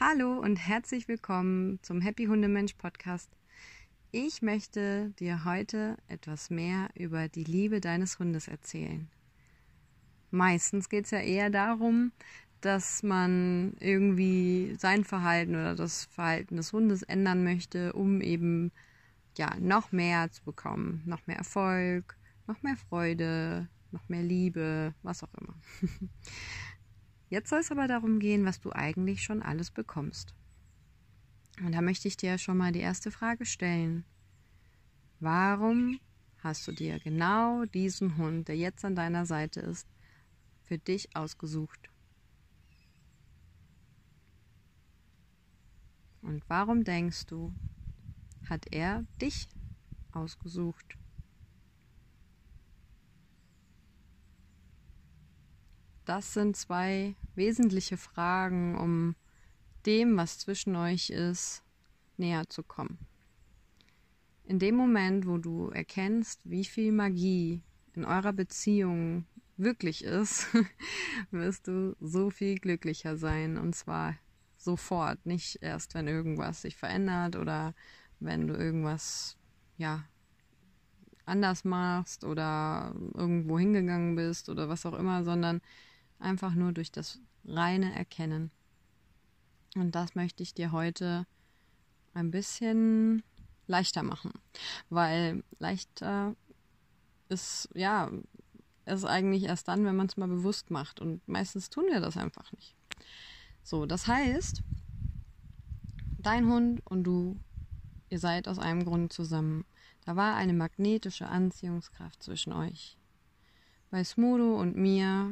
Hallo und herzlich willkommen zum Happy Hundemensch Podcast. Ich möchte dir heute etwas mehr über die Liebe deines Hundes erzählen. Meistens geht es ja eher darum, dass man irgendwie sein Verhalten oder das Verhalten des Hundes ändern möchte, um eben ja noch mehr zu bekommen, noch mehr Erfolg, noch mehr Freude, noch mehr Liebe, was auch immer. Jetzt soll es aber darum gehen, was du eigentlich schon alles bekommst. Und da möchte ich dir schon mal die erste Frage stellen. Warum hast du dir genau diesen Hund, der jetzt an deiner Seite ist, für dich ausgesucht? Und warum denkst du, hat er dich ausgesucht? Das sind zwei wesentliche Fragen, um dem, was zwischen euch ist, näher zu kommen. In dem Moment, wo du erkennst, wie viel Magie in eurer Beziehung wirklich ist, wirst du so viel glücklicher sein. Und zwar sofort, nicht erst, wenn irgendwas sich verändert oder wenn du irgendwas, ja, anders machst oder irgendwo hingegangen bist oder was auch immer, sondern einfach nur durch das reine Erkennen. Und das möchte ich dir heute ein bisschen leichter machen, weil leichter ist, ja, ist eigentlich erst dann, wenn man es mal bewusst macht und meistens tun wir das einfach nicht. So, das heißt, dein Hund und du, ihr seid aus einem Grund zusammen. Da war eine magnetische Anziehungskraft zwischen euch. Bei Smudo und mir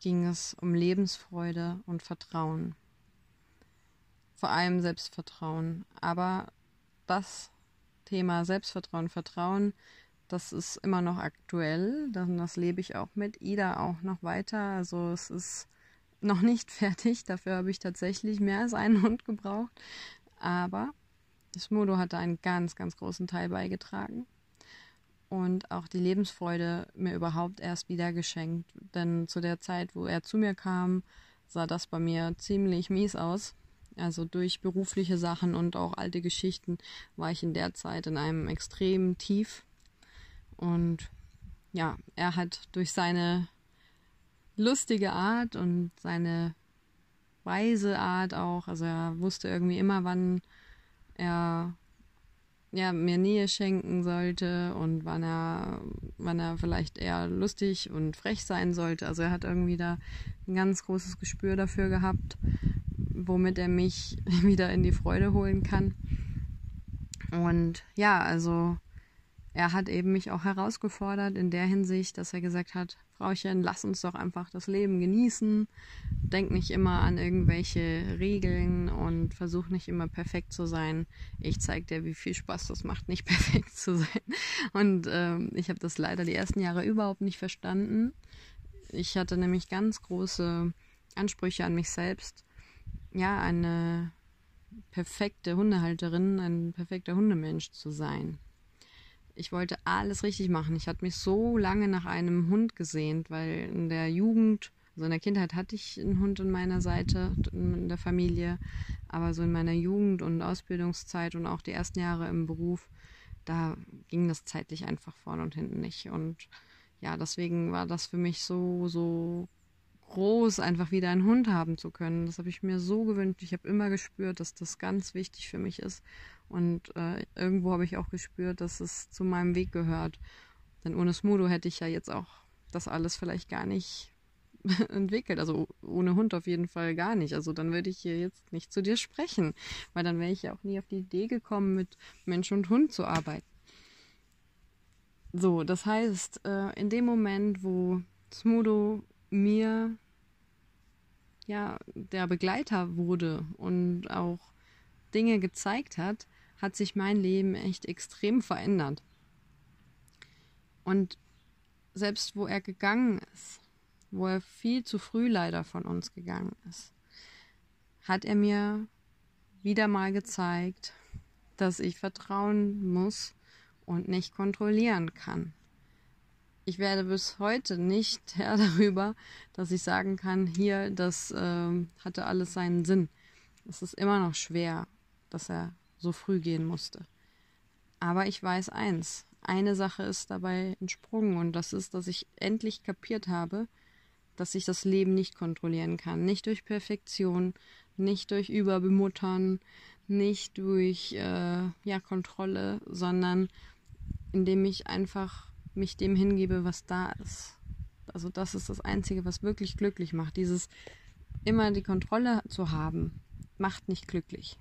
ging es um Lebensfreude und Vertrauen. Vor allem Selbstvertrauen. Aber das Thema Selbstvertrauen, Vertrauen, das ist immer noch aktuell. Das lebe ich auch mit Ida auch noch weiter. Also es ist noch nicht fertig. Dafür habe ich tatsächlich mehr als einen Hund gebraucht. Aber Smodo hat da einen ganz, ganz großen Teil beigetragen und auch die Lebensfreude mir überhaupt erst wieder geschenkt. Denn zu der Zeit, wo er zu mir kam, sah das bei mir ziemlich mies aus. Also durch berufliche Sachen und auch alte Geschichten war ich in der Zeit in einem extremen Tief. Und ja, er hat durch seine lustige Art und seine weise Art auch, also er wusste irgendwie immer, wann er ja, mir Nähe schenken sollte und wann er, wann er vielleicht eher lustig und frech sein sollte. Also er hat irgendwie da ein ganz großes Gespür dafür gehabt, womit er mich wieder in die Freude holen kann. Und ja, also er hat eben mich auch herausgefordert in der Hinsicht, dass er gesagt hat, Frauchen, lass uns doch einfach das Leben genießen. Denk nicht immer an irgendwelche Regeln und versuch nicht immer perfekt zu sein. Ich zeig dir, wie viel Spaß das macht, nicht perfekt zu sein. Und ähm, ich habe das leider die ersten Jahre überhaupt nicht verstanden. Ich hatte nämlich ganz große Ansprüche an mich selbst. Ja, eine perfekte Hundehalterin, ein perfekter Hundemensch zu sein ich wollte alles richtig machen. Ich hatte mich so lange nach einem Hund gesehnt, weil in der Jugend, also in der Kindheit hatte ich einen Hund an meiner Seite, in der Familie, aber so in meiner Jugend und Ausbildungszeit und auch die ersten Jahre im Beruf, da ging das zeitlich einfach vorne und hinten nicht. Und ja, deswegen war das für mich so, so groß, einfach wieder einen Hund haben zu können. Das habe ich mir so gewünscht. Ich habe immer gespürt, dass das ganz wichtig für mich ist. Und äh, irgendwo habe ich auch gespürt, dass es zu meinem Weg gehört. Denn ohne Smudo hätte ich ja jetzt auch das alles vielleicht gar nicht entwickelt. Also ohne Hund auf jeden Fall gar nicht. Also dann würde ich hier jetzt nicht zu dir sprechen, weil dann wäre ich ja auch nie auf die Idee gekommen, mit Mensch und Hund zu arbeiten. So, das heißt, äh, in dem Moment, wo Smudo mir ja der Begleiter wurde und auch Dinge gezeigt hat, hat sich mein Leben echt extrem verändert. Und selbst wo er gegangen ist, wo er viel zu früh leider von uns gegangen ist, hat er mir wieder mal gezeigt, dass ich vertrauen muss und nicht kontrollieren kann. Ich werde bis heute nicht Herr darüber, dass ich sagen kann, hier, das äh, hatte alles seinen Sinn. Es ist immer noch schwer, dass er so früh gehen musste. Aber ich weiß eins, eine Sache ist dabei entsprungen und das ist, dass ich endlich kapiert habe, dass ich das Leben nicht kontrollieren kann. Nicht durch Perfektion, nicht durch Überbemuttern, nicht durch äh, ja, Kontrolle, sondern indem ich einfach mich dem hingebe, was da ist. Also das ist das Einzige, was wirklich glücklich macht. Dieses immer die Kontrolle zu haben, macht nicht glücklich.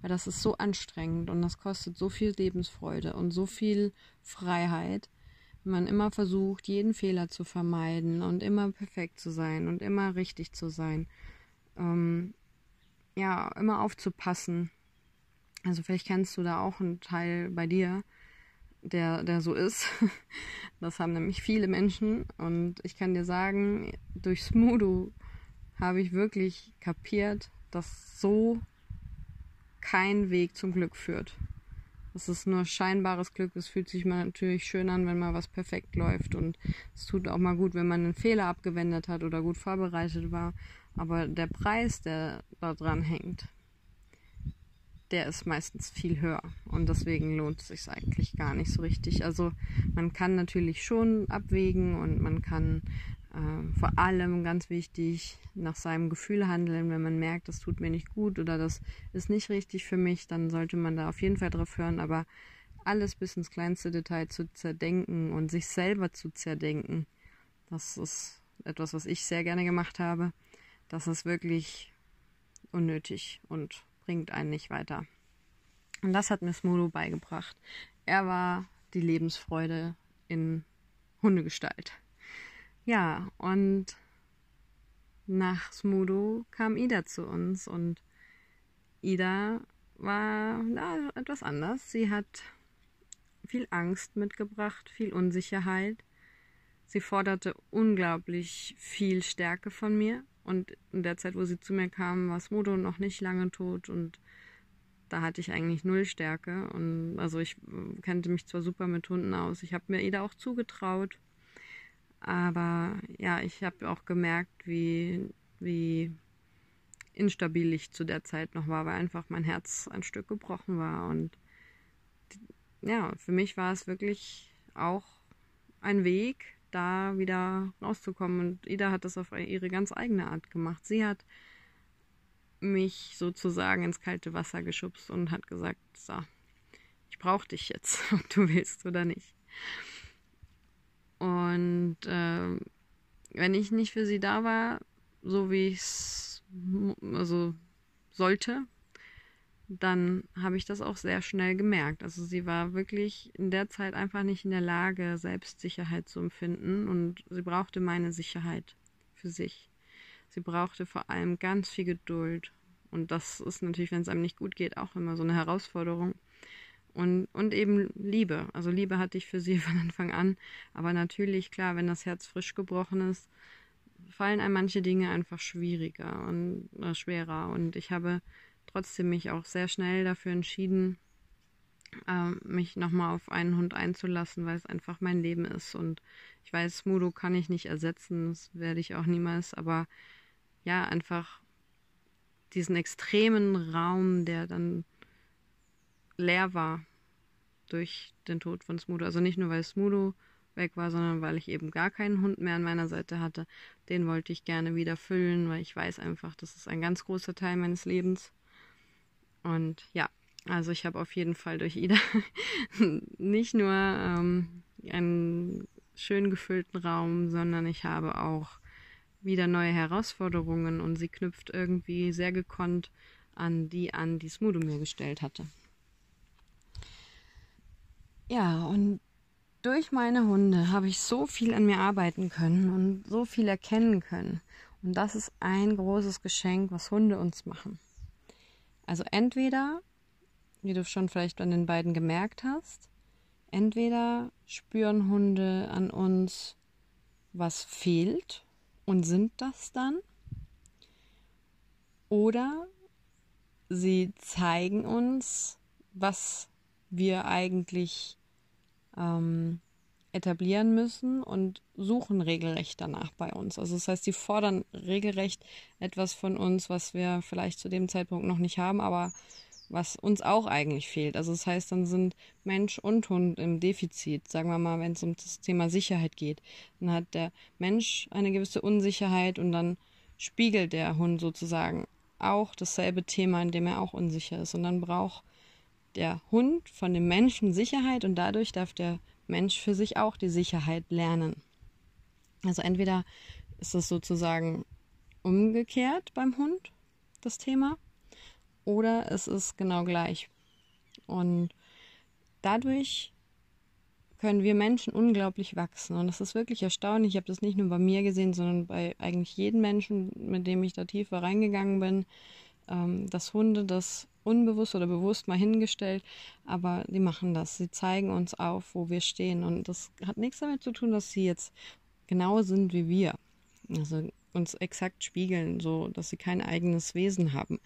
Weil das ist so anstrengend und das kostet so viel Lebensfreude und so viel Freiheit, wenn man immer versucht, jeden Fehler zu vermeiden und immer perfekt zu sein und immer richtig zu sein. Ähm, ja, immer aufzupassen. Also vielleicht kennst du da auch einen Teil bei dir, der, der so ist. Das haben nämlich viele Menschen und ich kann dir sagen, durch Smudo habe ich wirklich kapiert, dass so kein Weg zum Glück führt. Das ist nur scheinbares Glück. Es fühlt sich mal natürlich schön an, wenn mal was perfekt läuft. Und es tut auch mal gut, wenn man einen Fehler abgewendet hat oder gut vorbereitet war. Aber der Preis, der da dran hängt, der ist meistens viel höher. Und deswegen lohnt es sich eigentlich gar nicht so richtig. Also man kann natürlich schon abwägen und man kann äh, vor allem ganz wichtig nach seinem Gefühl handeln. Wenn man merkt, das tut mir nicht gut oder das ist nicht richtig für mich, dann sollte man da auf jeden Fall drauf hören. Aber alles bis ins kleinste Detail zu zerdenken und sich selber zu zerdenken, das ist etwas, was ich sehr gerne gemacht habe. Das ist wirklich unnötig und bringt einen nicht weiter. Und das hat mir Smudo beigebracht. Er war die Lebensfreude in Hundegestalt. Ja, und nach Smudo kam Ida zu uns und Ida war na, etwas anders. Sie hat viel Angst mitgebracht, viel Unsicherheit. Sie forderte unglaublich viel Stärke von mir. Und in der Zeit, wo sie zu mir kam, war Smudo noch nicht lange tot und da hatte ich eigentlich null Stärke. Und also ich kannte mich zwar super mit Hunden aus. Ich habe mir Ida auch zugetraut. Aber ja, ich habe auch gemerkt, wie, wie instabil ich zu der Zeit noch war, weil einfach mein Herz ein Stück gebrochen war. Und ja, für mich war es wirklich auch ein Weg, da wieder rauszukommen. Und Ida hat das auf ihre ganz eigene Art gemacht. Sie hat mich sozusagen ins kalte Wasser geschubst und hat gesagt, so, ich brauche dich jetzt, ob du willst oder nicht. Und äh, wenn ich nicht für sie da war, so wie ich es also sollte, dann habe ich das auch sehr schnell gemerkt. Also sie war wirklich in der Zeit einfach nicht in der Lage, Selbstsicherheit zu empfinden und sie brauchte meine Sicherheit für sich. Sie brauchte vor allem ganz viel Geduld. Und das ist natürlich, wenn es einem nicht gut geht, auch immer so eine Herausforderung. Und, und eben Liebe. Also Liebe hatte ich für sie von Anfang an. Aber natürlich, klar, wenn das Herz frisch gebrochen ist, fallen einem manche Dinge einfach schwieriger und äh, schwerer. Und ich habe trotzdem mich auch sehr schnell dafür entschieden, äh, mich nochmal auf einen Hund einzulassen, weil es einfach mein Leben ist. Und ich weiß, Mudo kann ich nicht ersetzen, das werde ich auch niemals, aber ja, einfach diesen extremen Raum, der dann leer war durch den Tod von Smudo. Also nicht nur, weil Smudo weg war, sondern weil ich eben gar keinen Hund mehr an meiner Seite hatte. Den wollte ich gerne wieder füllen, weil ich weiß einfach, das ist ein ganz großer Teil meines Lebens. Und ja, also ich habe auf jeden Fall durch Ida nicht nur ähm, einen schön gefüllten Raum, sondern ich habe auch wieder neue Herausforderungen und sie knüpft irgendwie sehr gekonnt an die an, die Smudo mir gestellt hatte. Ja, und durch meine Hunde habe ich so viel an mir arbeiten können und so viel erkennen können. Und das ist ein großes Geschenk, was Hunde uns machen. Also entweder, wie du schon vielleicht an den beiden gemerkt hast, entweder spüren Hunde an uns, was fehlt und sind das dann, oder sie zeigen uns, was wir eigentlich ähm, etablieren müssen und suchen regelrecht danach bei uns. Also das heißt, sie fordern regelrecht etwas von uns, was wir vielleicht zu dem Zeitpunkt noch nicht haben, aber was uns auch eigentlich fehlt. Also das heißt, dann sind Mensch und Hund im Defizit, sagen wir mal, wenn es um das Thema Sicherheit geht. Dann hat der Mensch eine gewisse Unsicherheit und dann spiegelt der Hund sozusagen auch dasselbe Thema, in dem er auch unsicher ist. Und dann braucht der Hund von dem Menschen Sicherheit und dadurch darf der Mensch für sich auch die Sicherheit lernen. Also entweder ist es sozusagen umgekehrt beim Hund, das Thema, oder es ist genau gleich. Und dadurch können wir Menschen unglaublich wachsen. Und das ist wirklich erstaunlich. Ich habe das nicht nur bei mir gesehen, sondern bei eigentlich jedem Menschen, mit dem ich da tiefer reingegangen bin, ähm, dass Hunde das unbewusst oder bewusst mal hingestellt, aber die machen das. Sie zeigen uns auf, wo wir stehen. Und das hat nichts damit zu tun, dass sie jetzt genau sind wie wir. Also uns exakt spiegeln, so dass sie kein eigenes Wesen haben.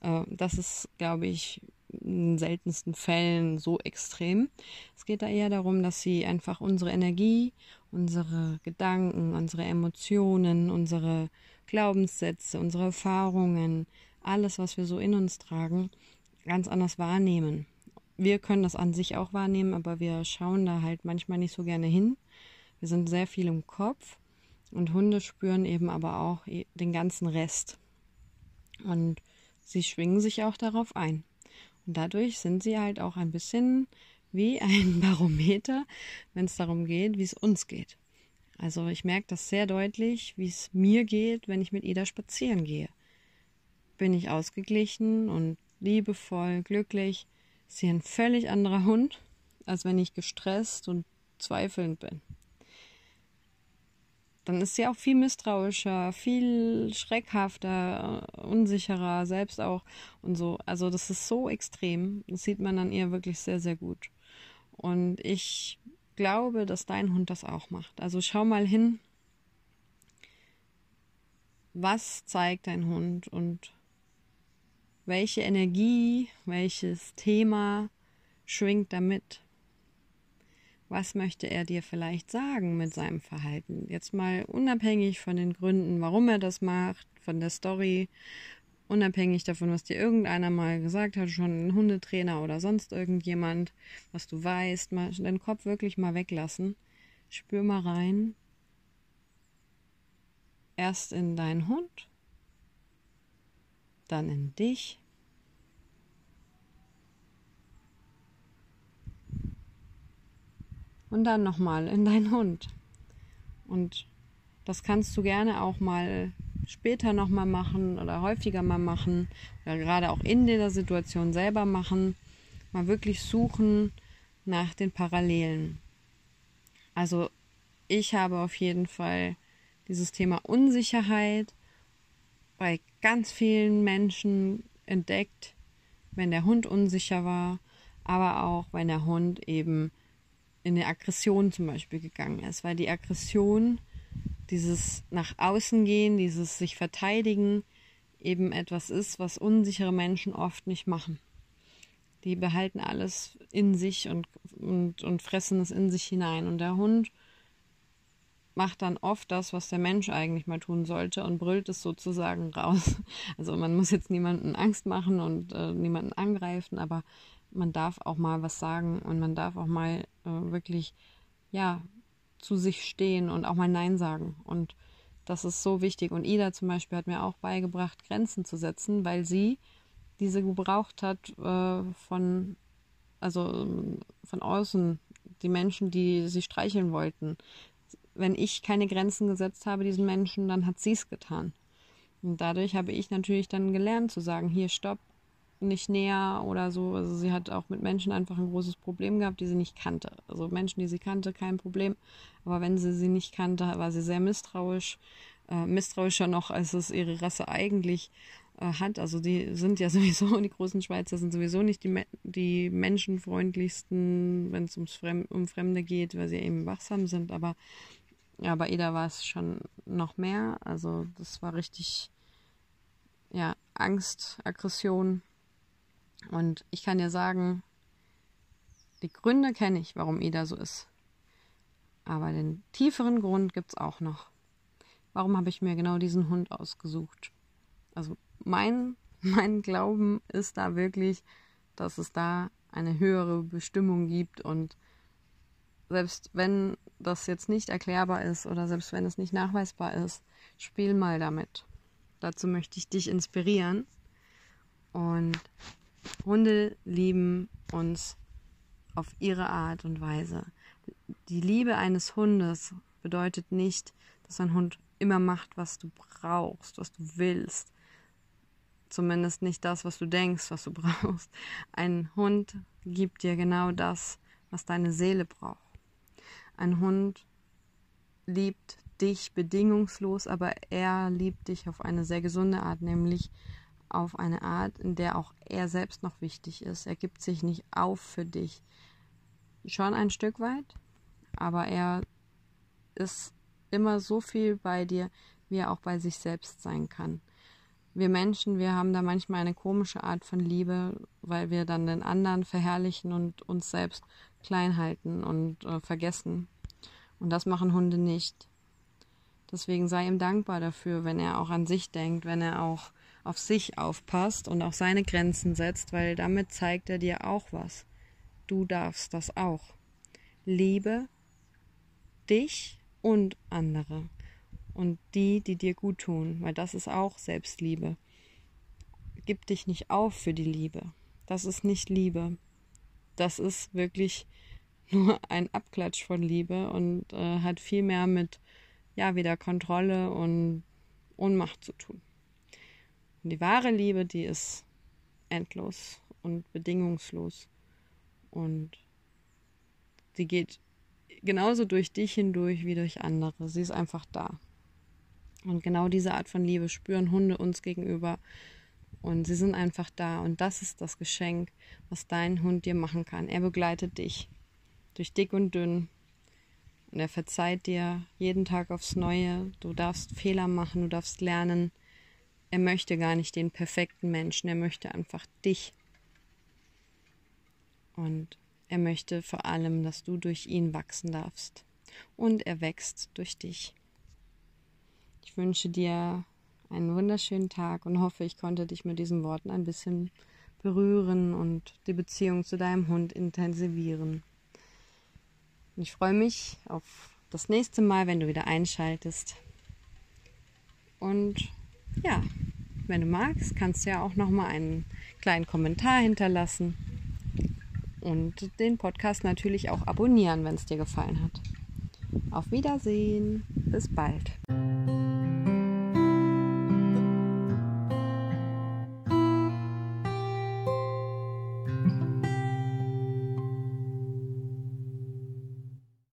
Äh, das ist, glaube ich, in seltensten Fällen so extrem. Es geht da eher darum, dass sie einfach unsere Energie, unsere Gedanken, unsere Emotionen, unsere Glaubenssätze, unsere Erfahrungen, alles, was wir so in uns tragen, ganz anders wahrnehmen. Wir können das an sich auch wahrnehmen, aber wir schauen da halt manchmal nicht so gerne hin. Wir sind sehr viel im Kopf und Hunde spüren eben aber auch den ganzen Rest. Und sie schwingen sich auch darauf ein. Und dadurch sind sie halt auch ein bisschen wie ein Barometer, wenn es darum geht, wie es uns geht. Also ich merke das sehr deutlich, wie es mir geht, wenn ich mit Ida spazieren gehe bin ich ausgeglichen und liebevoll, glücklich. Ist sie ein völlig anderer Hund, als wenn ich gestresst und zweifelnd bin. Dann ist sie auch viel misstrauischer, viel schreckhafter, unsicherer, selbst auch und so. Also das ist so extrem. Das sieht man an ihr wirklich sehr, sehr gut. Und ich glaube, dass dein Hund das auch macht. Also schau mal hin, was zeigt dein Hund und welche Energie, welches Thema schwingt damit? Was möchte er dir vielleicht sagen mit seinem Verhalten? Jetzt mal unabhängig von den Gründen, warum er das macht, von der Story, unabhängig davon, was dir irgendeiner mal gesagt hat, schon ein Hundetrainer oder sonst irgendjemand, was du weißt, mal deinen Kopf wirklich mal weglassen. Spür mal rein. Erst in deinen Hund dann in dich. Und dann nochmal in deinen Hund. Und das kannst du gerne auch mal später nochmal machen oder häufiger mal machen oder gerade auch in der Situation selber machen. Mal wirklich suchen nach den Parallelen. Also ich habe auf jeden Fall dieses Thema Unsicherheit bei ganz vielen Menschen entdeckt, wenn der Hund unsicher war, aber auch wenn der Hund eben in eine Aggression zum Beispiel gegangen ist, weil die Aggression, dieses nach außen gehen, dieses sich verteidigen, eben etwas ist, was unsichere Menschen oft nicht machen. Die behalten alles in sich und, und, und fressen es in sich hinein. Und der Hund macht dann oft das, was der Mensch eigentlich mal tun sollte und brüllt es sozusagen raus. Also man muss jetzt niemanden Angst machen und äh, niemanden angreifen, aber man darf auch mal was sagen und man darf auch mal äh, wirklich, ja, zu sich stehen und auch mal Nein sagen. Und das ist so wichtig. Und Ida zum Beispiel hat mir auch beigebracht, Grenzen zu setzen, weil sie diese gebraucht hat äh, von, also von außen, die Menschen, die sie streicheln wollten wenn ich keine Grenzen gesetzt habe diesen Menschen, dann hat sie es getan. Und dadurch habe ich natürlich dann gelernt zu sagen, hier stopp, nicht näher oder so. Also sie hat auch mit Menschen einfach ein großes Problem gehabt, die sie nicht kannte. Also Menschen, die sie kannte, kein Problem. Aber wenn sie sie nicht kannte, war sie sehr misstrauisch, äh, misstrauischer noch, als es ihre Rasse eigentlich äh, hat. Also die sind ja sowieso, die großen Schweizer sind sowieso nicht die, die menschenfreundlichsten, wenn es ums um Fremde geht, weil sie eben wachsam sind. Aber ja, bei Ida war es schon noch mehr. Also das war richtig, ja, Angst, Aggression. Und ich kann dir sagen, die Gründe kenne ich, warum Ida so ist. Aber den tieferen Grund gibt es auch noch. Warum habe ich mir genau diesen Hund ausgesucht? Also mein, mein Glauben ist da wirklich, dass es da eine höhere Bestimmung gibt und selbst wenn das jetzt nicht erklärbar ist oder selbst wenn es nicht nachweisbar ist, spiel mal damit. Dazu möchte ich dich inspirieren. Und Hunde lieben uns auf ihre Art und Weise. Die Liebe eines Hundes bedeutet nicht, dass ein Hund immer macht, was du brauchst, was du willst. Zumindest nicht das, was du denkst, was du brauchst. Ein Hund gibt dir genau das, was deine Seele braucht. Ein Hund liebt dich bedingungslos, aber er liebt dich auf eine sehr gesunde Art, nämlich auf eine Art, in der auch er selbst noch wichtig ist. Er gibt sich nicht auf für dich. Schon ein Stück weit, aber er ist immer so viel bei dir, wie er auch bei sich selbst sein kann. Wir Menschen, wir haben da manchmal eine komische Art von Liebe, weil wir dann den anderen verherrlichen und uns selbst klein halten und äh, vergessen. Und das machen Hunde nicht. Deswegen sei ihm dankbar dafür, wenn er auch an sich denkt, wenn er auch auf sich aufpasst und auch seine Grenzen setzt, weil damit zeigt er dir auch was. Du darfst das auch. Liebe dich und andere und die, die dir gut tun, weil das ist auch Selbstliebe. Gib dich nicht auf für die Liebe. Das ist nicht Liebe. Das ist wirklich nur ein Abklatsch von Liebe und äh, hat viel mehr mit ja wieder Kontrolle und Ohnmacht zu tun. Und die wahre Liebe, die ist endlos und bedingungslos und sie geht genauso durch dich hindurch wie durch andere. Sie ist einfach da. Und genau diese Art von Liebe spüren Hunde uns gegenüber. Und sie sind einfach da. Und das ist das Geschenk, was dein Hund dir machen kann. Er begleitet dich durch dick und dünn. Und er verzeiht dir jeden Tag aufs Neue. Du darfst Fehler machen, du darfst lernen. Er möchte gar nicht den perfekten Menschen, er möchte einfach dich. Und er möchte vor allem, dass du durch ihn wachsen darfst. Und er wächst durch dich. Ich wünsche dir einen wunderschönen Tag und hoffe, ich konnte dich mit diesen Worten ein bisschen berühren und die Beziehung zu deinem Hund intensivieren. Und ich freue mich auf das nächste Mal, wenn du wieder einschaltest. Und ja, wenn du magst, kannst du ja auch noch mal einen kleinen Kommentar hinterlassen und den Podcast natürlich auch abonnieren, wenn es dir gefallen hat. Auf Wiedersehen, bis bald.